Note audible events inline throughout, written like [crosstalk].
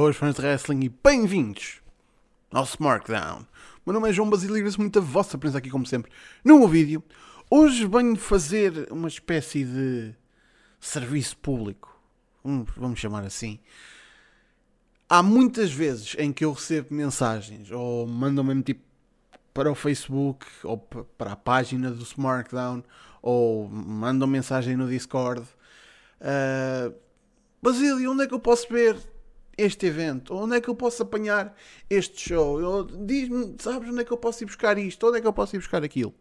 Boas fãs de wrestling e bem-vindos ao Smartdown. Meu nome é João Basílio e agradeço muito a vossa presença aqui, como sempre, no meu vídeo. Hoje venho fazer uma espécie de serviço público, vamos chamar assim. Há muitas vezes em que eu recebo mensagens ou mandam mesmo tipo para o Facebook ou para a página do Smartdown ou mandam mensagem no Discord. Uh, Basílio, onde é que eu posso ver este evento? Onde é que eu posso apanhar este show? Diz-me, sabes onde é que eu posso ir buscar isto? Onde é que eu posso ir buscar aquilo?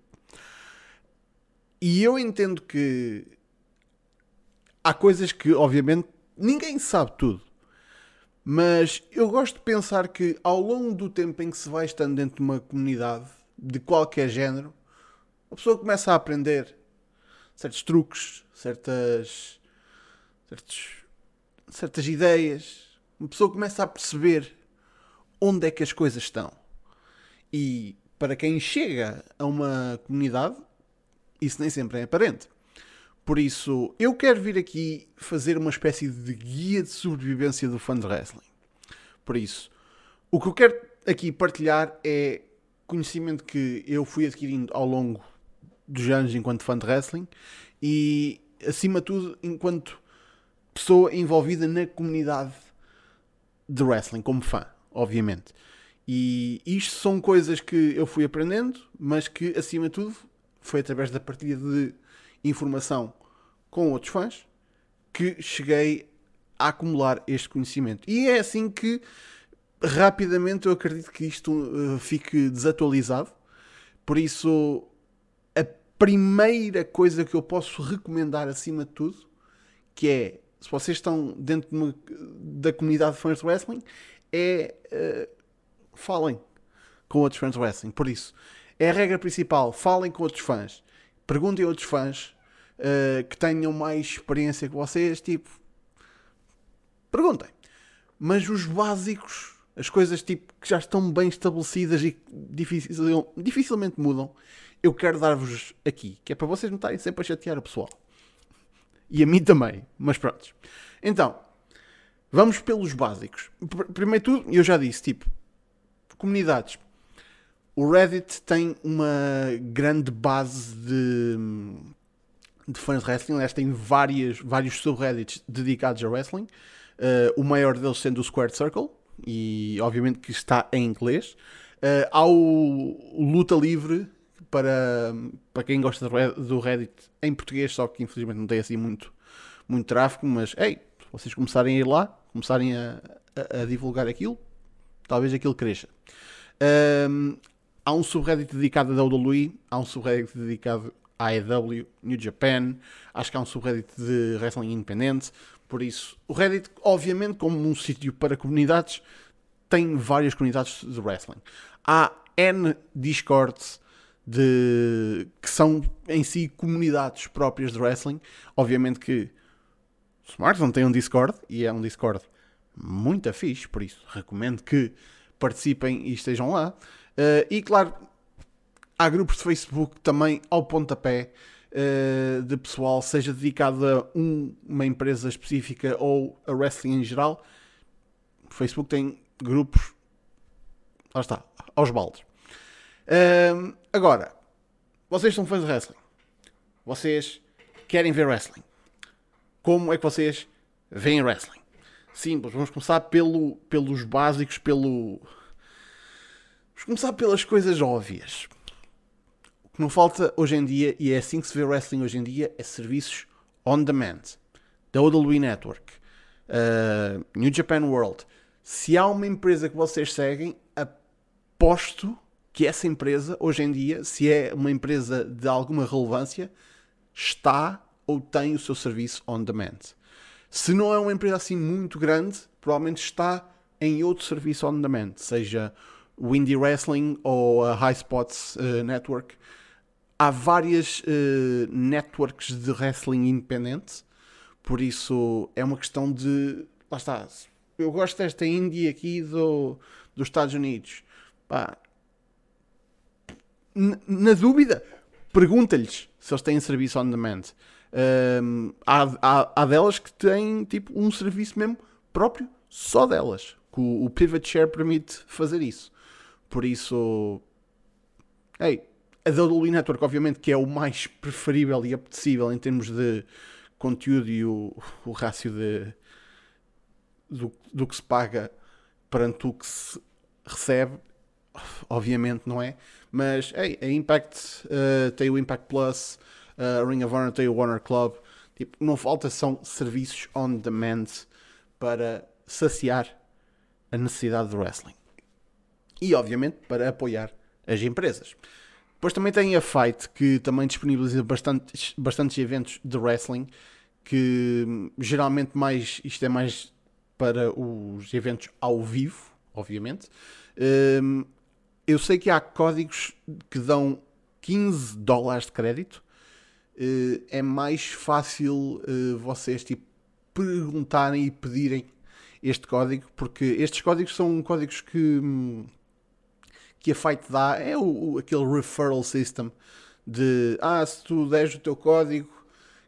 E eu entendo que há coisas que, obviamente, ninguém sabe tudo. Mas eu gosto de pensar que ao longo do tempo em que se vai estando dentro de uma comunidade de qualquer género, a pessoa começa a aprender certos truques, certas, certos certas ideias, uma pessoa começa a perceber onde é que as coisas estão. E para quem chega a uma comunidade, isso nem sempre é aparente. Por isso, eu quero vir aqui fazer uma espécie de guia de sobrevivência do fã de wrestling. Por isso, o que eu quero aqui partilhar é conhecimento que eu fui adquirindo ao longo dos anos enquanto fã de wrestling e, acima de tudo, enquanto pessoa envolvida na comunidade de wrestling, como fã, obviamente. E isto são coisas que eu fui aprendendo, mas que, acima de tudo, foi através da partilha de informação com outros fãs que cheguei a acumular este conhecimento. E é assim que rapidamente eu acredito que isto uh, fique desatualizado. Por isso, a primeira coisa que eu posso recomendar acima de tudo, que é se vocês estão dentro de uma, da comunidade de fãs de wrestling, é uh, falem com outros fãs de wrestling. Por isso, é a regra principal: falem com outros fãs, perguntem a outros fãs uh, que tenham mais experiência que vocês. Tipo, perguntem. Mas os básicos, as coisas tipo que já estão bem estabelecidas e dificil, dificilmente mudam, eu quero dar-vos aqui, que é para vocês não estarem sempre a chatear o pessoal. E a mim também. Mas pronto. Então, vamos pelos básicos. Primeiro tudo, eu já disse, tipo, comunidades. O Reddit tem uma grande base de, de fãs de wrestling. Aliás, tem várias, vários subreddits dedicados a wrestling. Uh, o maior deles sendo o Squared Circle. E obviamente que está em inglês. Uh, há o, Luta Livre, para, para quem gosta do Reddit em português, só que infelizmente não tem assim muito, muito tráfego, mas ei, se vocês começarem a ir lá, começarem a, a, a divulgar aquilo, talvez aquilo cresça. Um, há um subreddit dedicado a WWE, há um subreddit dedicado à AEW, New Japan, acho que há um subreddit de wrestling independente, por isso, o Reddit, obviamente, como um sítio para comunidades, tem várias comunidades de wrestling. Há N Discords, de que são em si comunidades próprias de wrestling. Obviamente que Smartphone tem um Discord e é um Discord muito fixe, por isso recomendo que participem e estejam lá. Uh, e claro, há grupos de Facebook também ao pontapé uh, de pessoal, seja dedicado a um, uma empresa específica ou a wrestling em geral. O Facebook tem grupos, lá está, aos baldes. Uh, agora, vocês são fãs de wrestling. Vocês querem ver wrestling. Como é que vocês veem wrestling? Simples, vamos começar pelo, pelos básicos, pelo. Vamos começar pelas coisas óbvias. O que não falta hoje em dia, e é assim que se vê wrestling hoje em dia, é serviços on demand. Da WWE Network, uh, New Japan World. Se há uma empresa que vocês seguem, aposto que essa empresa, hoje em dia, se é uma empresa de alguma relevância, está ou tem o seu serviço on demand. Se não é uma empresa assim muito grande, provavelmente está em outro serviço on demand, seja o Indie Wrestling ou a High Spots uh, Network. Há várias uh, networks de wrestling independente, por isso é uma questão de. Lá está. Eu gosto desta indie aqui do, dos Estados Unidos. Pá, na dúvida, pergunta-lhes se eles têm serviço on demand. Um, há, há, há, delas que têm tipo um serviço mesmo próprio só delas. que o, o Pivot Share permite fazer isso. Por isso, hey, a WWE Network, obviamente, que é o mais preferível e apetecível em termos de conteúdo e o, o rácio de, do, do que se paga perante o que se recebe, obviamente não é, mas hey, a Impact uh, tem o Impact Plus, a Ring of Honor tem o Warner Club, tipo, não falta são serviços on demand para saciar a necessidade do wrestling. E obviamente para apoiar as empresas. Depois também tem a Fight, que também disponibiliza bastantes, bastantes eventos de wrestling, que hum, geralmente mais, isto é mais para os eventos ao vivo, obviamente. Um, eu sei que há códigos que dão 15 dólares de crédito. Uh, é mais fácil uh, vocês tipo, perguntarem e pedirem este código, porque estes códigos são códigos que, hum, que a Fight dá, é o, aquele referral system de ah, se tu deres o teu código,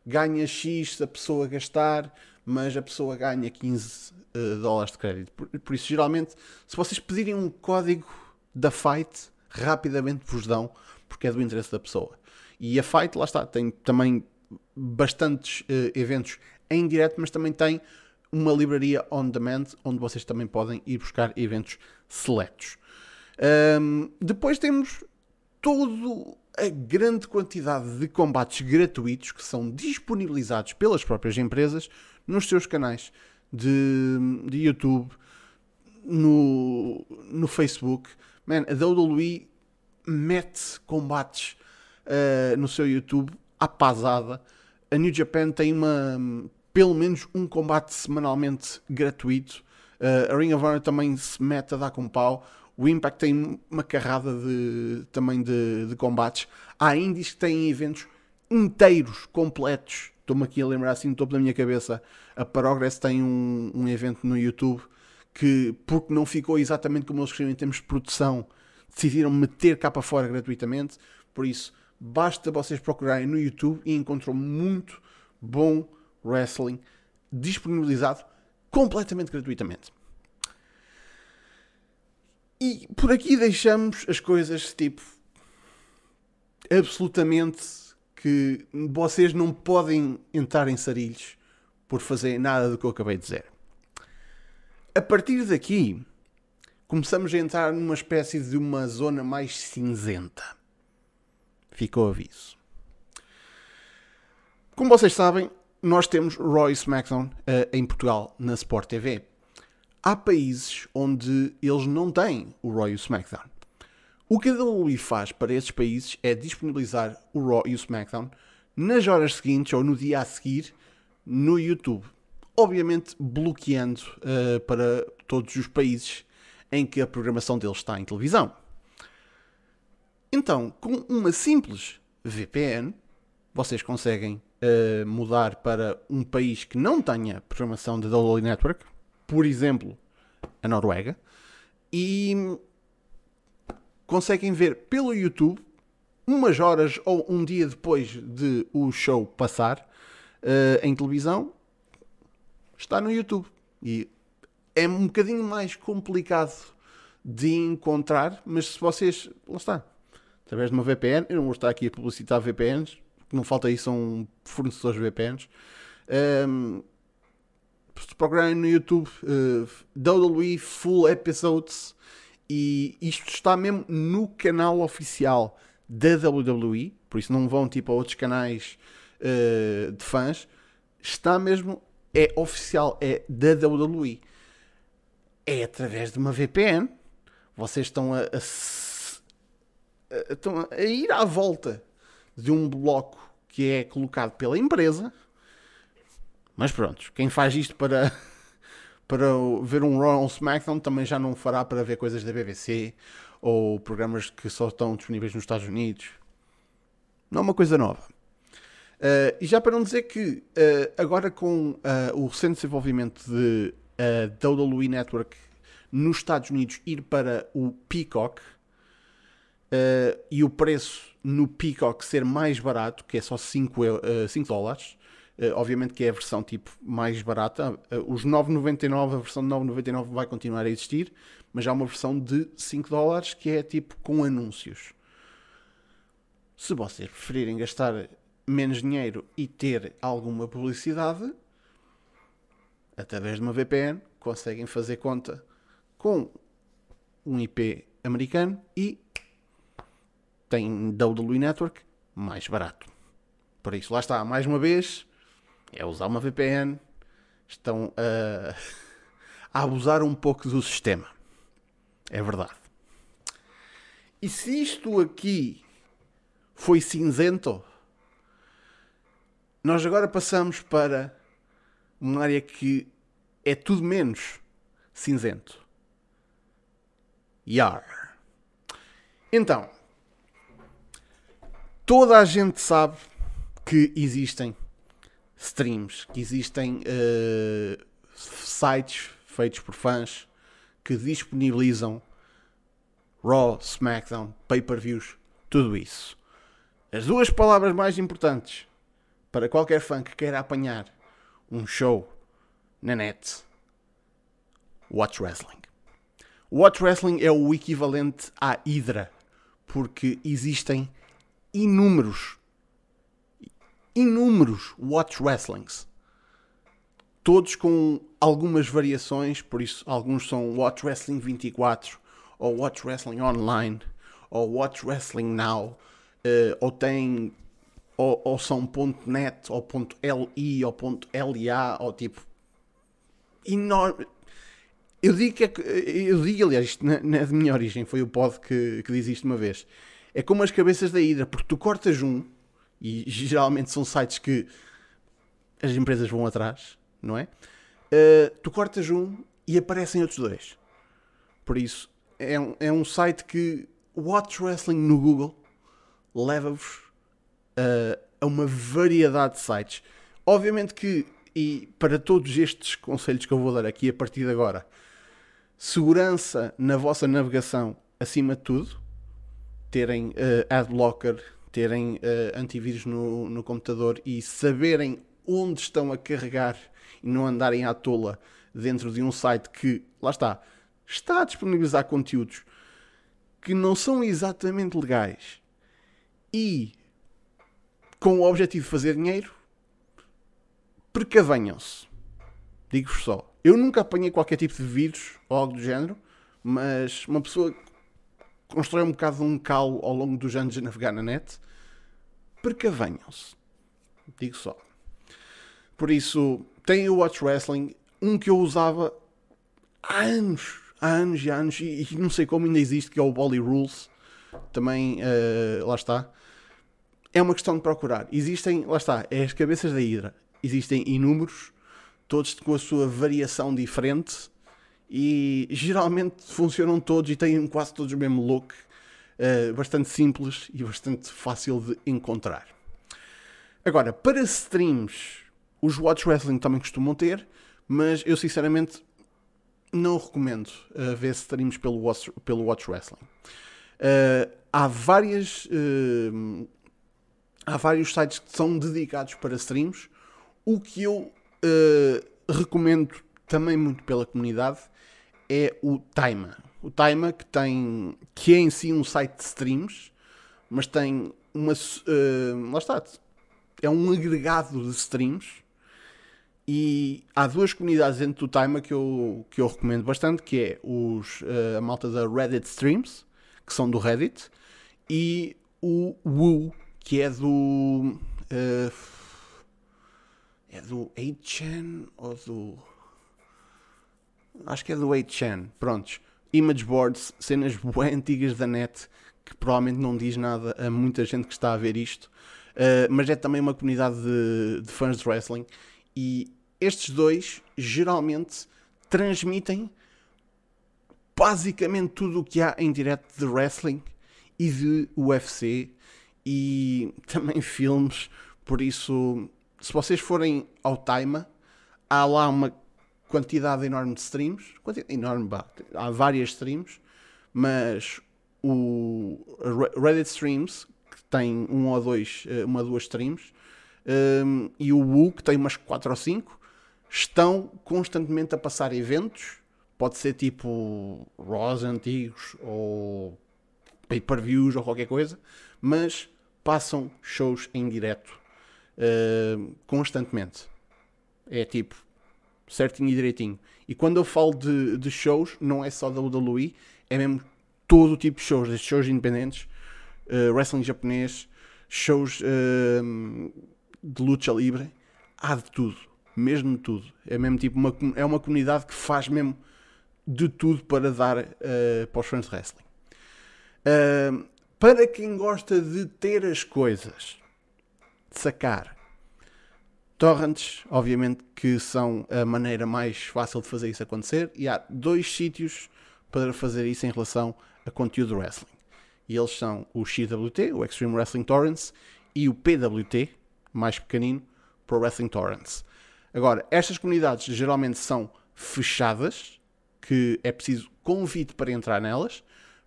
ganha X se a pessoa gastar, mas a pessoa ganha 15 uh, dólares de crédito. Por, por, isso, geralmente, se vocês pedirem um código da Fight, rapidamente vos dão, porque é do interesse da pessoa. E a Fight, lá está, tem também bastantes uh, eventos em direto, mas também tem uma livraria on demand, onde vocês também podem ir buscar eventos seletos. Um, depois temos todo a grande quantidade de combates gratuitos que são disponibilizados pelas próprias empresas nos seus canais de, de YouTube, no, no Facebook. Man, a WWE mete combates uh, no seu YouTube à pasada. A New Japan tem uma, pelo menos um combate semanalmente gratuito. Uh, a Ring of Honor também se mete a dar com pau. O Impact tem uma carrada de, também de, de combates. Há indies que têm eventos inteiros, completos. Estou-me aqui a lembrar assim no topo da minha cabeça. A Progress tem um, um evento no YouTube que, porque não ficou exatamente como eles queriam em termos de produção, decidiram meter cá para fora gratuitamente. Por isso, basta vocês procurarem no YouTube e encontram muito bom wrestling disponibilizado completamente gratuitamente. E por aqui deixamos as coisas tipo absolutamente que vocês não podem entrar em sarilhos por fazer nada do que eu acabei de dizer. A partir daqui, começamos a entrar numa espécie de uma zona mais cinzenta. Ficou aviso. Como vocês sabem, nós temos Roy SmackDown uh, em Portugal na Sport TV. Há países onde eles não têm o Roy o SmackDown. O que a WWE faz para esses países é disponibilizar o Raw e o SmackDown nas horas seguintes ou no dia a seguir no YouTube. Obviamente bloqueando uh, para todos os países em que a programação deles está em televisão. Então, com uma simples VPN, vocês conseguem uh, mudar para um país que não tenha programação da WWE Network, por exemplo, a Noruega, e conseguem ver pelo YouTube umas horas ou um dia depois de o show passar uh, em televisão, está no YouTube. E é um bocadinho mais complicado de encontrar, mas se vocês, lá está, através de uma VPN, eu não vou estar aqui a publicitar VPNs, não falta aí são fornecedores de VPNs. Um, se procurarem no YouTube uh, WWE Full Episodes e isto está mesmo no canal oficial da WWE, por isso não vão tipo a outros canais uh, de fãs, está mesmo, é oficial, é da WWE. É através de uma VPN. Vocês estão a, a, a, estão a ir à volta de um bloco que é colocado pela empresa. Mas pronto, quem faz isto para, [laughs] para ver um Raw ou SmackDown também já não fará para ver coisas da BBC ou programas que só estão disponíveis nos Estados Unidos. Não é uma coisa nova. Uh, e já para não dizer que uh, agora com uh, o recente desenvolvimento de uh, WWE Network nos Estados Unidos ir para o Peacock e o preço no Peacock ser mais barato, que é só 5, 5 dólares, Uh, obviamente que é a versão tipo mais barata. Uh, os 9,99, a versão de 9,99 vai continuar a existir, mas há uma versão de 5 dólares que é tipo com anúncios. Se vocês preferirem gastar menos dinheiro e ter alguma publicidade, através de uma VPN, conseguem fazer conta com um IP americano e tem WWE Network mais barato. Por isso, lá está, mais uma vez, é usar uma VPN, estão a, [laughs] a abusar um pouco do sistema. É verdade. E se isto aqui foi cinzento, nós agora passamos para uma área que é tudo menos cinzento. Yar. Então, toda a gente sabe que existem streams, que existem uh, sites feitos por fãs que disponibilizam Raw, SmackDown, pay-per-views, tudo isso. As duas palavras mais importantes para qualquer fã que queira apanhar um show na net: Watch Wrestling. Watch Wrestling é o equivalente à Hydra, porque existem inúmeros, inúmeros Watch Wrestlings. Todos com algumas variações, por isso alguns são Watch Wrestling 24, ou Watch Wrestling Online, ou Watch Wrestling Now, uh, ou tem ou, ou são .net, ou .li, ou .la, ou tipo enorme. Eu digo que é, eu digo, aliás, isto na, na minha origem foi o pod que, que diz isto uma vez. É como as cabeças da Hidra, porque tu cortas um, e [laughs] geralmente são sites que as empresas vão atrás, não é? Uh, tu cortas um e aparecem outros dois. Por isso, é um, é um site que Watch Wrestling no Google leva-vos uh, a uma variedade de sites. Obviamente que, e para todos estes conselhos que eu vou dar aqui a partir de agora, segurança na vossa navegação acima de tudo, terem uh, adblocker, terem uh, antivírus no, no computador e saberem onde estão a carregar e não andarem à tola dentro de um site que, lá está, está a disponibilizar conteúdos que não são exatamente legais e com o objetivo de fazer dinheiro, precavenham-se. Digo-vos só. Eu nunca apanhei qualquer tipo de vírus ou algo do género, mas uma pessoa constrói um bocado de um calo ao longo dos anos a navegar na net. Precavenham-se. Digo só. Por isso, tem o Watch Wrestling, um que eu usava há anos, há anos e anos, e, e não sei como ainda existe, que é o Bolly Rules. Também, uh, lá está. É uma questão de procurar. Existem, lá está, é as cabeças da Hidra. Existem inúmeros todos com a sua variação diferente e geralmente funcionam todos e têm quase todos o mesmo look, uh, bastante simples e bastante fácil de encontrar. Agora, para streams, os Watch Wrestling também costumam ter, mas eu sinceramente não recomendo uh, ver streams pelo Watch, pelo Watch Wrestling. Uh, há várias. Há vários sites que são dedicados para streams. O que eu recomendo também muito pela comunidade é o Taima. O Taima que tem que é em si um site de streams, mas tem uma uh, lá está, é um agregado de streams e há duas comunidades dentro do Taima que eu, que eu recomendo bastante, que é os, uh, a malta da Reddit Streams, que são do Reddit, e o Woo, que é do uh, é do 8chan ou do. Acho que é do 8chan. Prontos. Image boards, cenas [laughs] bem antigas da net que provavelmente não diz nada a muita gente que está a ver isto. Uh, mas é também uma comunidade de, de fãs de wrestling. E estes dois geralmente transmitem basicamente tudo o que há em direto de wrestling e de UFC e [laughs] também filmes. Por isso se vocês forem ao Time, há lá uma quantidade enorme de streams, enorme, há várias streams, mas o Reddit Streams, que tem um ou dois, eh, uma ou duas streams, um, e o Wu, que tem umas 4 ou 5, estão constantemente a passar eventos. Pode ser tipo Raws antigos ou pay-per-views ou qualquer coisa, mas passam shows em direto uh, constantemente. É tipo certinho e direitinho. E quando eu falo de, de shows, não é só da WWE, é mesmo todo o tipo de shows, desde shows independentes, uh, wrestling japonês, shows uh, de luta livre, há de tudo, mesmo de tudo. É mesmo tipo uma, é uma comunidade que faz mesmo de tudo para dar uh, para os fãs de wrestling. Uh, para quem gosta de ter as coisas, de sacar, torrents, obviamente que são a maneira mais fácil de fazer isso acontecer, e há dois sítios para fazer isso em relação a conteúdo wrestling. E eles são o XWT, o Extreme Wrestling Torrents, e o PWT, mais pequenino, Pro Wrestling Torrents. Agora, estas comunidades geralmente são fechadas, que é preciso convite para entrar nelas,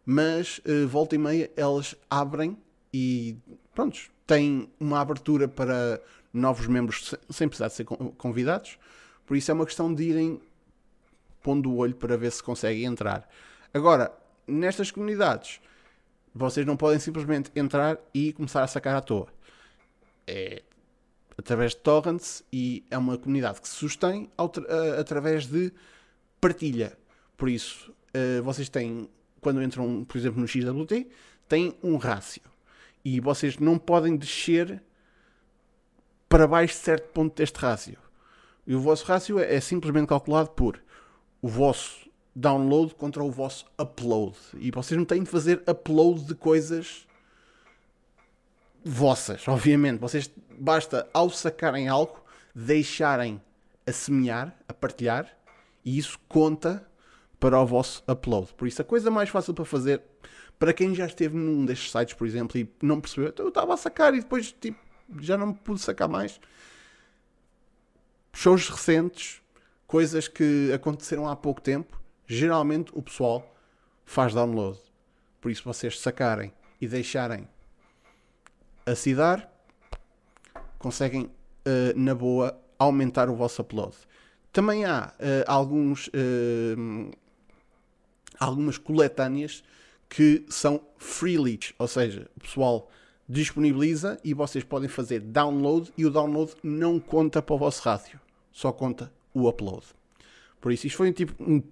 mas uh, volta e meia elas abrem e pronto, têm uma abertura para novos membros sem precisar de ser convidados. Por isso é uma questão de irem pondo o olho para ver se conseguem entrar. Agora, nestas comunidades, vocês não podem simplesmente entrar e começar a sacar à toa. É através de torrents e é uma comunidade que se sustém através de partilha. Por isso, uh, vocês têm, quando entram, por exemplo, no XWT, têm um rácio. E vocês não podem descer para baixo de certo ponto deste rácio. E o vosso rácio é, é simplesmente calculado por o vosso download contra o vosso upload. E vocês não têm de fazer upload de coisas vossas, [laughs] obviamente. Vocês basta, ao sacarem algo, deixarem a semear, a partilhar, e isso conta para o vosso upload. Por isso, a coisa mais fácil para fazer, para quem já esteve num destes sites, por exemplo, e não percebeu, então eu estava a sacar e depois tipo, já não me pude sacar mais. Shows recentes, coisas que aconteceram há pouco tempo, geralmente o pessoal faz download. Por isso, vocês sacarem e deixarem acidar, conseguem, uh, na boa, aumentar o vosso upload. Também há uh, alguns, uh, algumas coletâneas que são free leads, ou seja, o pessoal disponibiliza e vocês podem fazer download e o download não conta para o vosso rádio, só conta o upload. Por isso, isto foi tipo um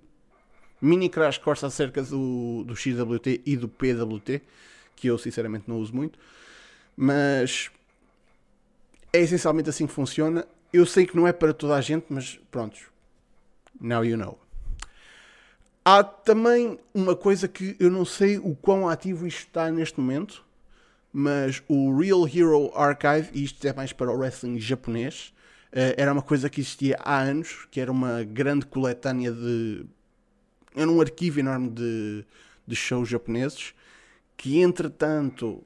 mini crash course acerca do, do XWT e do PWT, que eu sinceramente não uso muito, mas é essencialmente assim que funciona. Eu sei que não é para toda a gente, mas pronto, now you know. Há também uma coisa que eu não sei o quão ativo isto está neste momento, mas o Real Hero Archive, e isto é mais para o wrestling japonês, eh, era uma coisa que existia há anos, que era uma grande coletânea de era um arquivo enorme de, de shows japoneses que, entretanto,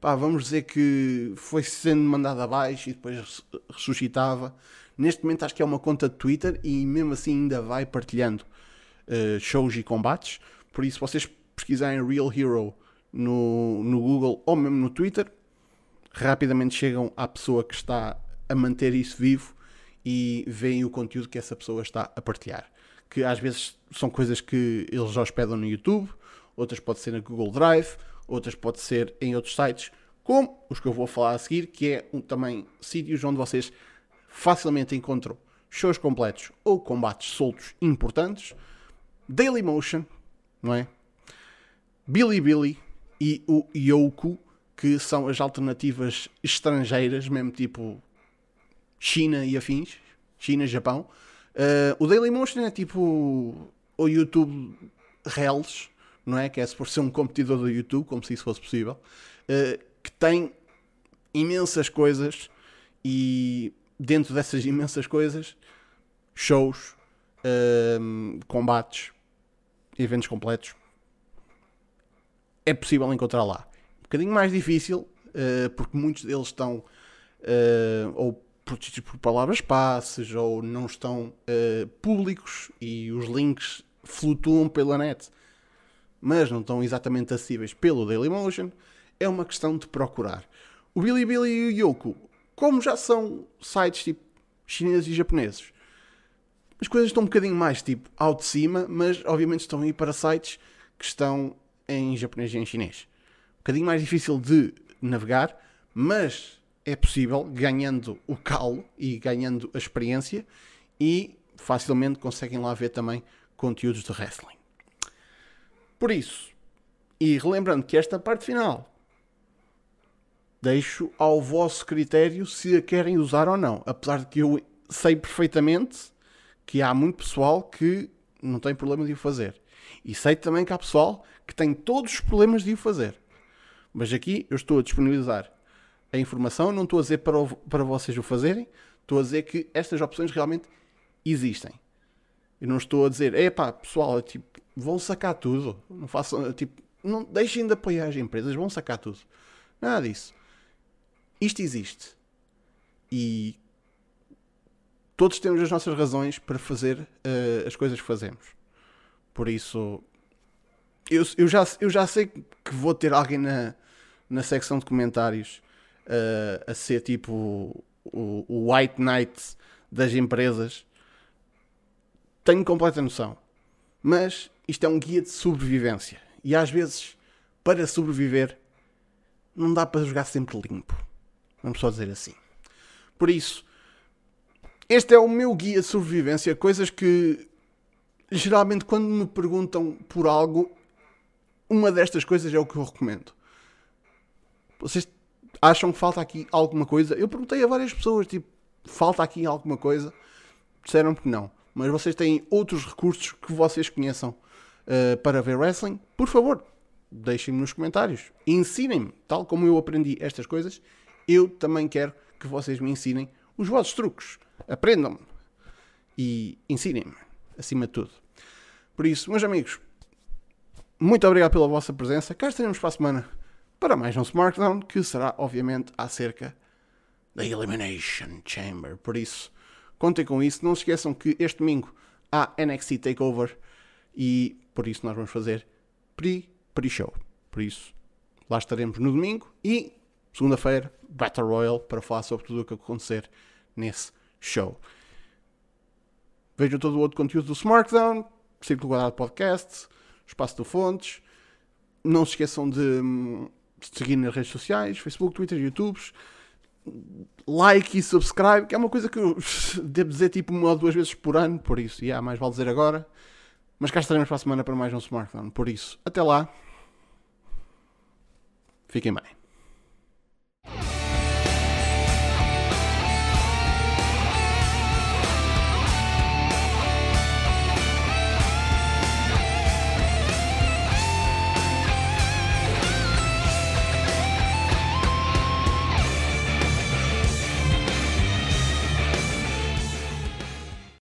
pá, vamos dizer que foi sendo mandado abaixo e depois ressuscitava. Neste momento acho que é uma conta de Twitter e mesmo assim ainda vai partilhando uh, shows e combates. Por isso, vocês pesquisarem Real Hero no, no Google ou mesmo no Twitter, rapidamente chegam à pessoa que está a manter isso vivo e veem o conteúdo que essa pessoa está a partilhar que às vezes são coisas que eles já hospedam no YouTube, outras pode ser na Google Drive, outras pode ser em outros sites, como os que eu vou falar a seguir, que é um, também sítios onde vocês facilmente encontram shows completos ou combates soltos importantes, Dailymotion, não é? Bilibili e o Yoku, que são as alternativas estrangeiras, mesmo tipo China e afins, China, Japão, Uh, o Dailymotion é tipo o YouTube Reels, não é? Que é por ser um competidor do YouTube, como se isso fosse possível, uh, que tem imensas coisas e dentro dessas imensas coisas, shows, uh, combates, eventos completos, é possível encontrar lá. Um bocadinho mais difícil, porque muitos deles estão ou protegidos por palavras passes ou não estão uh, públicos e os links flutuam pela net, mas não estão exatamente acessíveis pelo Dailymotion, é uma questão de procurar. O Bilibili e o Yoku, como já são sites tipo chineses e japoneses, as coisas estão um bocadinho mais tipo ao de cima, mas obviamente estão aí para sites que estão em japonês e em chinês. Um bocadinho mais difícil de navegar, mas é possível ganhando o calo e ganhando a experiência e facilmente conseguem lá ver também conteúdos de wrestling. Por isso, e relembrando que esta parte final deixo ao vosso critério se a querem usar ou não. Apesar de que eu sei perfeitamente que há muito pessoal que não tem problema de o fazer. E sei também que há pessoal que tem todos os problemas de o fazer. Mas aqui eu estou a disponibilizar a informação, não estou a dizer para, o, para vocês o fazerem, estou a dizer que estas opções realmente existem. Eu não estou a dizer, é pá, pessoal, é tipo, vão sacar tudo. Não façam, tipo, não deixem de apoiar as empresas, vão sacar tudo. Nada disso. Isto existe. E todos temos as nossas razões para fazer uh, as coisas que fazemos. Por isso, eu, eu, já, eu já sei que vou ter alguém na, na secção de comentários uh, a ser tipo o, o White Knight das empresas. Tenho completa noção. Mas isto é um guia de sobrevivência. E às vezes, para sobreviver, não dá para jogar sempre limpo. Vamos só dizer assim. Por isso, este é o meu guia de sobrevivência. Coisas que geralmente, quando me perguntam por algo, uma destas coisas é o que eu recomendo. Vocês acham que falta aqui alguma coisa? Eu perguntei a várias pessoas, tipo, falta aqui alguma coisa? Disseram que não. Mas vocês têm outros recursos que vocês conheçam uh, para ver wrestling? Por favor, deixem-me nos comentários. Ensinem-me, tal como eu aprendi estas coisas, eu também quero que vocês me ensinem os vossos truques. Aprendam-me e ensinem-me, acima de tudo. Por isso, meus amigos, muito obrigado pela vossa presença. Cá estaremos para a semana para mais um SmackDown, que será, obviamente, acerca da Elimination Chamber. Por isso, contem com isso. Não se esqueçam que este domingo há NXT Takeover e por isso nós vamos fazer pre-pre-show. Por isso, lá estaremos no domingo e segunda-feira, Battle Royale, para falar sobre tudo o que acontecer nesse show. Vejam todo o outro conteúdo do SmackDown, Círculo Guardado Podcast, Espaço do Fontes. Não se esqueçam de hum, seguir nas redes sociais, Facebook, Twitter, YouTube. Like e subscribe, que é uma coisa que eu [laughs] devo dizer tipo uma ou duas vezes por ano, por isso, yeah, mais vale dizer agora. Mas cá estaremos para a semana para mais um Smartphone. Por isso, até lá. Fiquem bem.